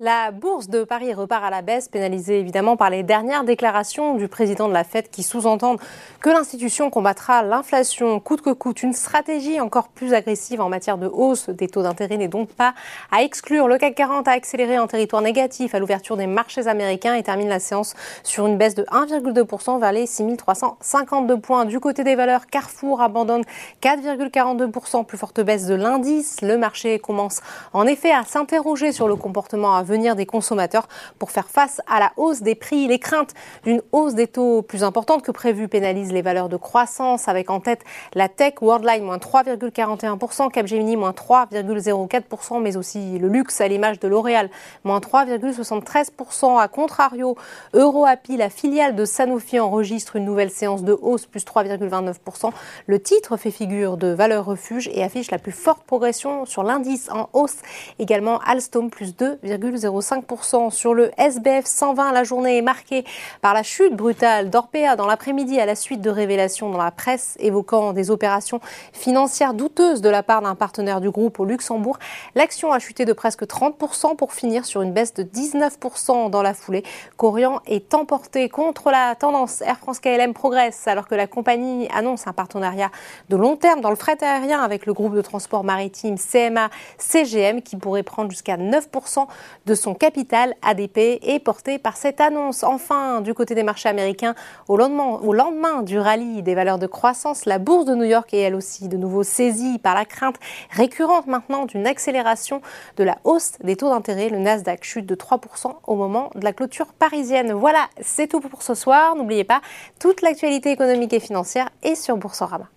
La bourse de Paris repart à la baisse, pénalisée évidemment par les dernières déclarations du président de la Fed qui sous-entendent que l'institution combattra l'inflation coûte que coûte. Une stratégie encore plus agressive en matière de hausse des taux d'intérêt n'est donc pas à exclure. Le CAC 40 a accéléré en territoire négatif à l'ouverture des marchés américains et termine la séance sur une baisse de 1,2% vers les 6352 points. Du côté des valeurs, Carrefour abandonne 4,42%, plus forte baisse de l'indice. Le marché commence en effet à s'interroger sur le comportement venir des consommateurs pour faire face à la hausse des prix. Les craintes d'une hausse des taux plus importante que prévu pénalisent les valeurs de croissance avec en tête la tech Worldline moins 3,41%, Capgemini moins 3,04%, mais aussi le luxe à l'image de L'Oréal moins 3,73%. À contrario, EuroAPI, la filiale de Sanofi, enregistre une nouvelle séance de hausse plus 3,29%. Le titre fait figure de valeur refuge et affiche la plus forte progression sur l'indice en hausse. Également Alstom plus 2,0%. 0,5% sur le SBF 120. La journée est marquée par la chute brutale d'Orpea dans l'après-midi à la suite de révélations dans la presse évoquant des opérations financières douteuses de la part d'un partenaire du groupe au Luxembourg. L'action a chuté de presque 30% pour finir sur une baisse de 19% dans la foulée. Corian est emporté contre la tendance. Air France KLM progresse alors que la compagnie annonce un partenariat de long terme dans le fret aérien avec le groupe de transport maritime CMA CGM qui pourrait prendre jusqu'à 9% de son capital ADP est porté par cette annonce. Enfin, du côté des marchés américains, au lendemain, au lendemain du rallye des valeurs de croissance, la bourse de New York est elle aussi de nouveau saisie par la crainte récurrente maintenant d'une accélération de la hausse des taux d'intérêt. Le Nasdaq chute de 3% au moment de la clôture parisienne. Voilà, c'est tout pour ce soir. N'oubliez pas, toute l'actualité économique et financière est sur Boursorama.